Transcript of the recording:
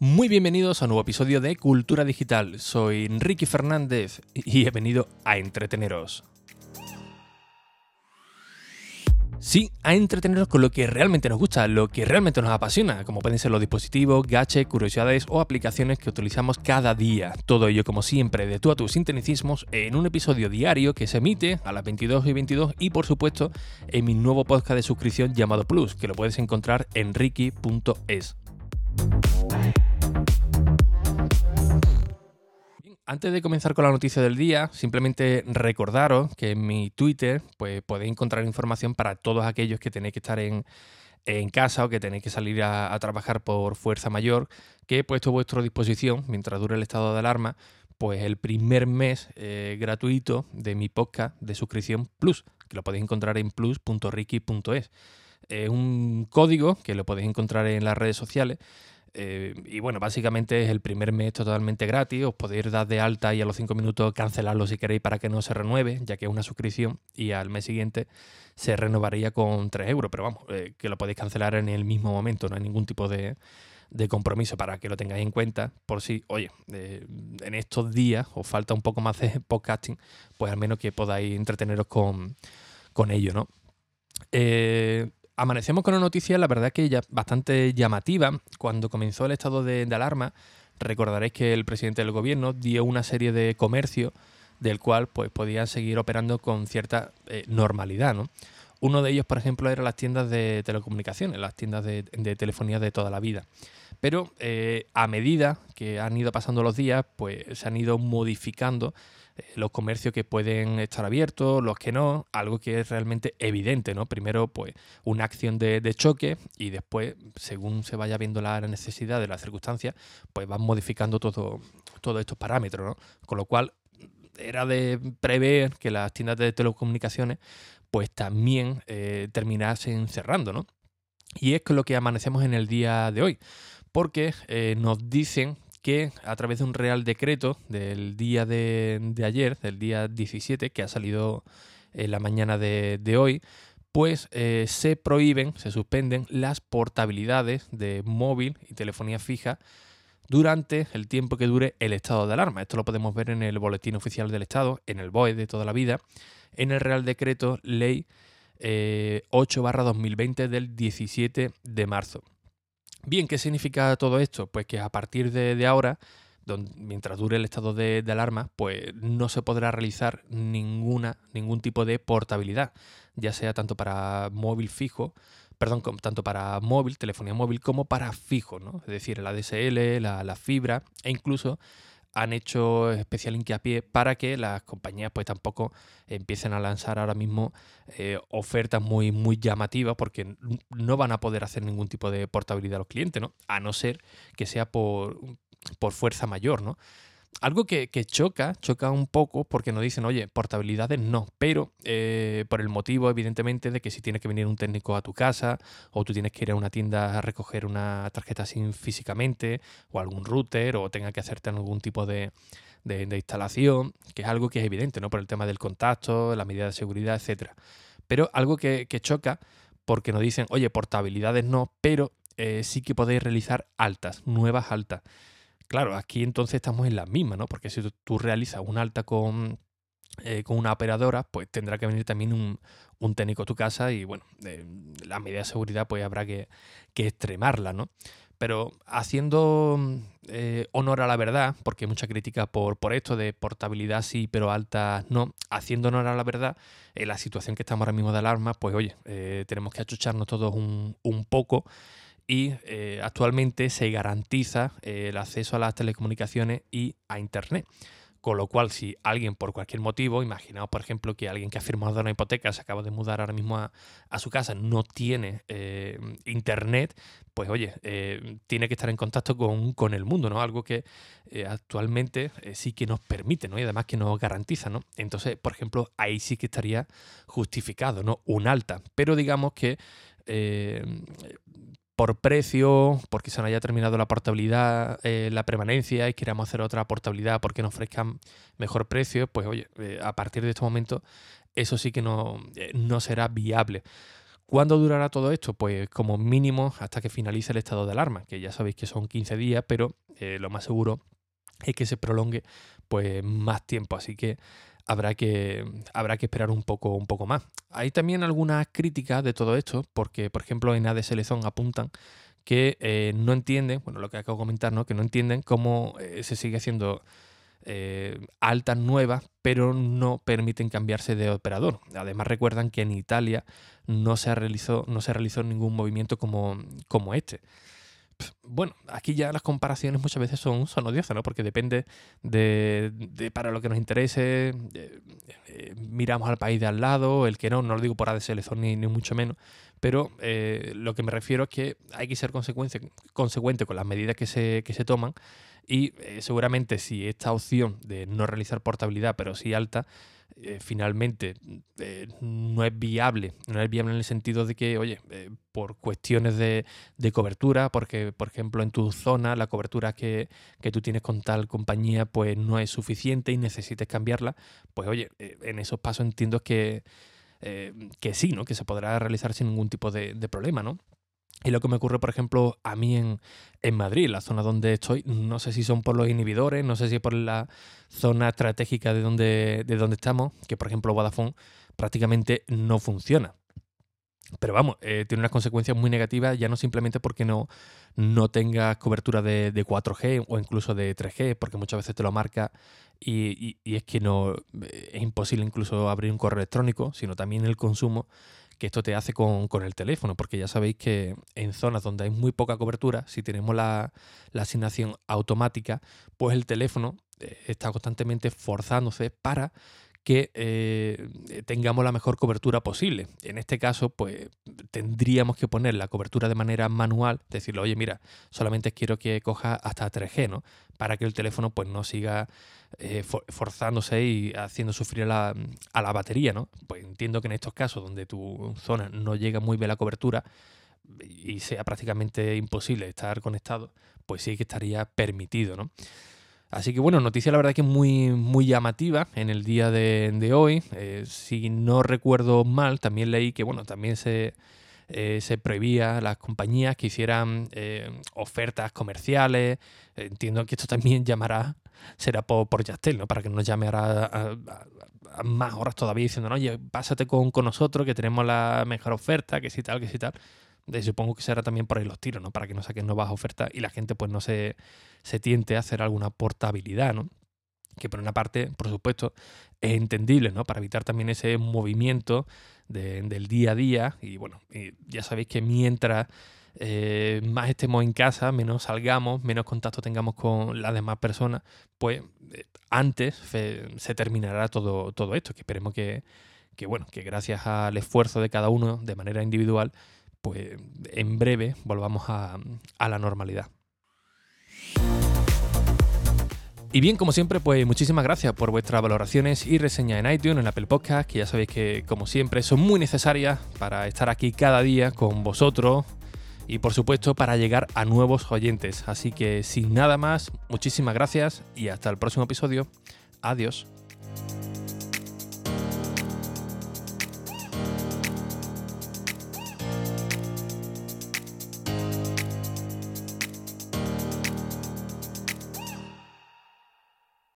Muy bienvenidos a un nuevo episodio de Cultura Digital. Soy Enrique Fernández y he venido a entreteneros. Sí, a entreteneros con lo que realmente nos gusta, lo que realmente nos apasiona, como pueden ser los dispositivos, gadgets, curiosidades o aplicaciones que utilizamos cada día. Todo ello, como siempre, de tú a tus sinteticismos en un episodio diario que se emite a las 22 y 22 y, por supuesto, en mi nuevo podcast de suscripción llamado Plus, que lo puedes encontrar en ricky.es. Antes de comenzar con la noticia del día, simplemente recordaros que en mi Twitter pues, podéis encontrar información para todos aquellos que tenéis que estar en, casa o que tenéis que salir a, trabajar por fuerza mayor, que he puesto a vuestra disposición, mientras dure el estado de alarma, pues el primer mes eh, gratuito de mi podcast de suscripción Plus, que lo podéis encontrar en plus.ricky.es. Es un código que lo podéis encontrar en las redes sociales eh, y bueno, básicamente es el primer mes totalmente gratis. Os podéis dar de alta y a los 5 minutos cancelarlo si queréis para que no se renueve, ya que es una suscripción. Y al mes siguiente se renovaría con 3 euros. Pero vamos, eh, que lo podéis cancelar en el mismo momento, no hay ningún tipo de, compromiso para que lo tengáis en cuenta. Por si, oye, eh, en estos días os falta un poco más de podcasting, pues al menos que podáis entreteneros con, con ello, ¿no? Eh, Amanecemos con una noticia, la verdad que ya bastante llamativa. Cuando comenzó el estado de, alarma, recordaréis que el presidente del gobierno dio una serie de comercio del cual pues, podían seguir operando con cierta eh, normalidad. ¿no? Uno de ellos, por ejemplo, eran las tiendas de telecomunicaciones, las tiendas de, telefonía de toda la vida. Pero eh, a medida que han ido pasando los días, pues se han ido modificando los comercios que pueden estar abiertos, los que no, algo que es realmente evidente, ¿no? Primero, pues, una acción de, choque y después, según se vaya viendo la necesidad de las circunstancias, pues van modificando todo, todos estos parámetros, ¿no? Con lo cual, era de prever que las tiendas de telecomunicaciones, pues también eh, terminasen cerrando, ¿no? Y es con lo que amanecemos en el día de hoy, porque eh, nos dicen que a través de un real decreto del día de, ayer, del día 17, que ha salido en la mañana de, hoy, pues eh, se prohíben, se suspenden las portabilidades de móvil y telefonía fija durante el tiempo que dure el estado de alarma. Esto lo podemos ver en el Boletín Oficial del Estado, en el BOE de toda la vida, en el Real Decreto Ley 8-2020 eh, del 17 de marzo. Bien, ¿qué significa todo esto? Pues que a partir de, ahora, mientras dure el estado de, alarma, pues no se podrá realizar ninguna, ningún tipo de portabilidad, ya sea tanto para móvil fijo, perdón, tanto para móvil, telefonía móvil, como para fijo, ¿no? Es decir, la DSL, la, la fibra e incluso han hecho especial hincapié para que las compañías pues tampoco empiecen a lanzar ahora mismo eh, ofertas muy, muy llamativas porque no van a poder hacer ningún tipo de portabilidad a los clientes, ¿no? A no ser que sea por, por fuerza mayor, ¿no? Algo que, choca, choca un poco porque nos dicen, oye, portabilidades no, pero eh, por el motivo, evidentemente, de que si tiene que venir un técnico a tu casa o tú tienes que ir a una tienda a recoger una tarjeta SIM físicamente o algún router o tenga que hacerte algún tipo de, instalación, que es algo que es evidente, ¿no? Por el tema del contacto, la medida de seguridad, etcétera. Pero algo que, choca porque nos dicen, oye, portabilidades no, pero eh, sí que podéis realizar altas, nuevas altas. Claro, aquí entonces estamos en la misma, ¿no? Porque si tú realizas un alta con, eh, con una operadora, pues tendrá que venir también un, técnico a tu casa y bueno, la medida de seguridad pues habrá que, extremarla, ¿no? Pero haciendo eh, honor a la verdad, porque hay mucha crítica por, por esto de portabilidad sí, pero alta no, haciendo honor a la verdad, en la situación que estamos ahora mismo de alarma, pues oye, eh, tenemos que achucharnos todos un, un poco y eh, actualmente se garantiza eh, el acceso a las telecomunicaciones y a Internet. Con lo cual, si alguien por cualquier motivo, imaginaos por ejemplo que alguien que ha firmado una hipoteca se acaba de mudar ahora mismo a, su casa, no tiene eh, internet, pues oye, tiene que estar en contacto con, el mundo, ¿no? Algo que actualmente sí que nos permite, ¿no? Y además que nos garantiza, ¿no? Entonces, por ejemplo, ahí sí que estaría justificado, ¿no? Un alta. Pero digamos que por precio, porque se nos haya terminado la portabilidad, eh, la permanencia y queramos hacer otra portabilidad porque nos ofrezcan mejor precio, pues oye, eh, a partir de este momento eso sí que no, eh, no será viable. ¿Cuándo durará todo esto? Pues como mínimo hasta que finalice el estado de alarma, que ya sabéis que son 15 días, pero lo más seguro es que se prolongue pues más tiempo, así que habrá que, habrá que esperar un poco, un poco más. Hay también algunas críticas de todo esto, porque por ejemplo en ADS Lezón apuntan que eh, no entienden, bueno, lo que acabo de comentar, ¿no? que no entienden cómo eh, se sigue haciendo eh, altas nuevas, pero no permiten cambiarse de operador. Además recuerdan que en Italia no se realizó, no se realizó ningún movimiento como, como este. Bueno, aquí ya las comparaciones muchas veces son, son odiosas, ¿no? Porque depende de, para lo que nos interese. Eh, miramos al país de al lado, el que no, no lo digo por ADSL ni, ni mucho menos, pero eh, lo que me refiero es que hay que ser consecuente, con las medidas que se, que se toman y eh, seguramente si esta opción de no realizar portabilidad, pero sí alta, eh, finalmente eh, no es viable, no es viable en el sentido de que, oye, por cuestiones de, cobertura, porque por ejemplo en tu zona la cobertura que, que, tú tienes con tal compañía pues no es suficiente y necesites cambiarla, pues oye, en esos pasos entiendo que, que sí, ¿no? Que se podrá realizar sin ningún tipo de, de problema, ¿no? Y lo que me ocurre, por ejemplo, a mí en, en, Madrid, la zona donde estoy, no sé si son por los inhibidores, no sé si por la zona estratégica de donde, de donde estamos, que por ejemplo Vodafone prácticamente no funciona. Pero vamos, eh, tiene unas consecuencias muy negativas, ya no simplemente porque no, no tengas cobertura de, 4G o incluso de 3G, porque muchas veces te lo marca y, y es que no es imposible incluso abrir un correo electrónico, sino también el consumo que esto te hace con, el teléfono, porque ya sabéis que en zonas donde hay muy poca cobertura, si tenemos la, asignación automática, pues el teléfono eh, está constantemente forzándose para que eh, tengamos la mejor cobertura posible. En este caso, pues tendríamos que poner la cobertura de manera manual, decirle, oye, mira, solamente quiero que coja hasta 3G, ¿no? Para que el teléfono pues no siga eh, forzándose y haciendo sufrir a la, batería, ¿no? Pues entiendo que en estos casos donde tu zona no llega muy bien la cobertura y sea prácticamente imposible estar conectado, pues sí que estaría permitido, ¿no? Así que bueno, noticia la verdad que muy, muy llamativa en el día de, hoy. Eh, si no recuerdo mal, también leí que bueno, también se, eh, se prohibía a las compañías que hicieran eh, ofertas comerciales. Entiendo que esto también llamará, será por, por ¿no? Para que nos llame a, más horas todavía diciendo, oye, pásate con, con nosotros que tenemos la mejor oferta, que si tal, que si tal supongo que será también por ahí los tiros, ¿no? Para que no saquen nuevas ofertas y la gente pues no se, se tiente a hacer alguna portabilidad, ¿no? Que por una parte, por supuesto, es entendible, ¿no? Para evitar también ese movimiento del día a día. Y bueno, ya sabéis que mientras eh, más estemos en casa, menos salgamos, menos contacto tengamos con las demás personas, pues eh, antes se terminará todo, todo esto. Que esperemos que, que, bueno, que gracias al esfuerzo de cada uno de manera individual, pues en breve volvamos a, la normalidad. Y bien, como siempre, pues muchísimas gracias por vuestras valoraciones y reseñas en iTunes, en Apple Podcast, que ya sabéis que, como siempre, son muy necesarias para estar aquí cada día con vosotros y, por supuesto, para llegar a nuevos oyentes. Así que, sin nada más, muchísimas gracias y hasta el próximo episodio. Adiós.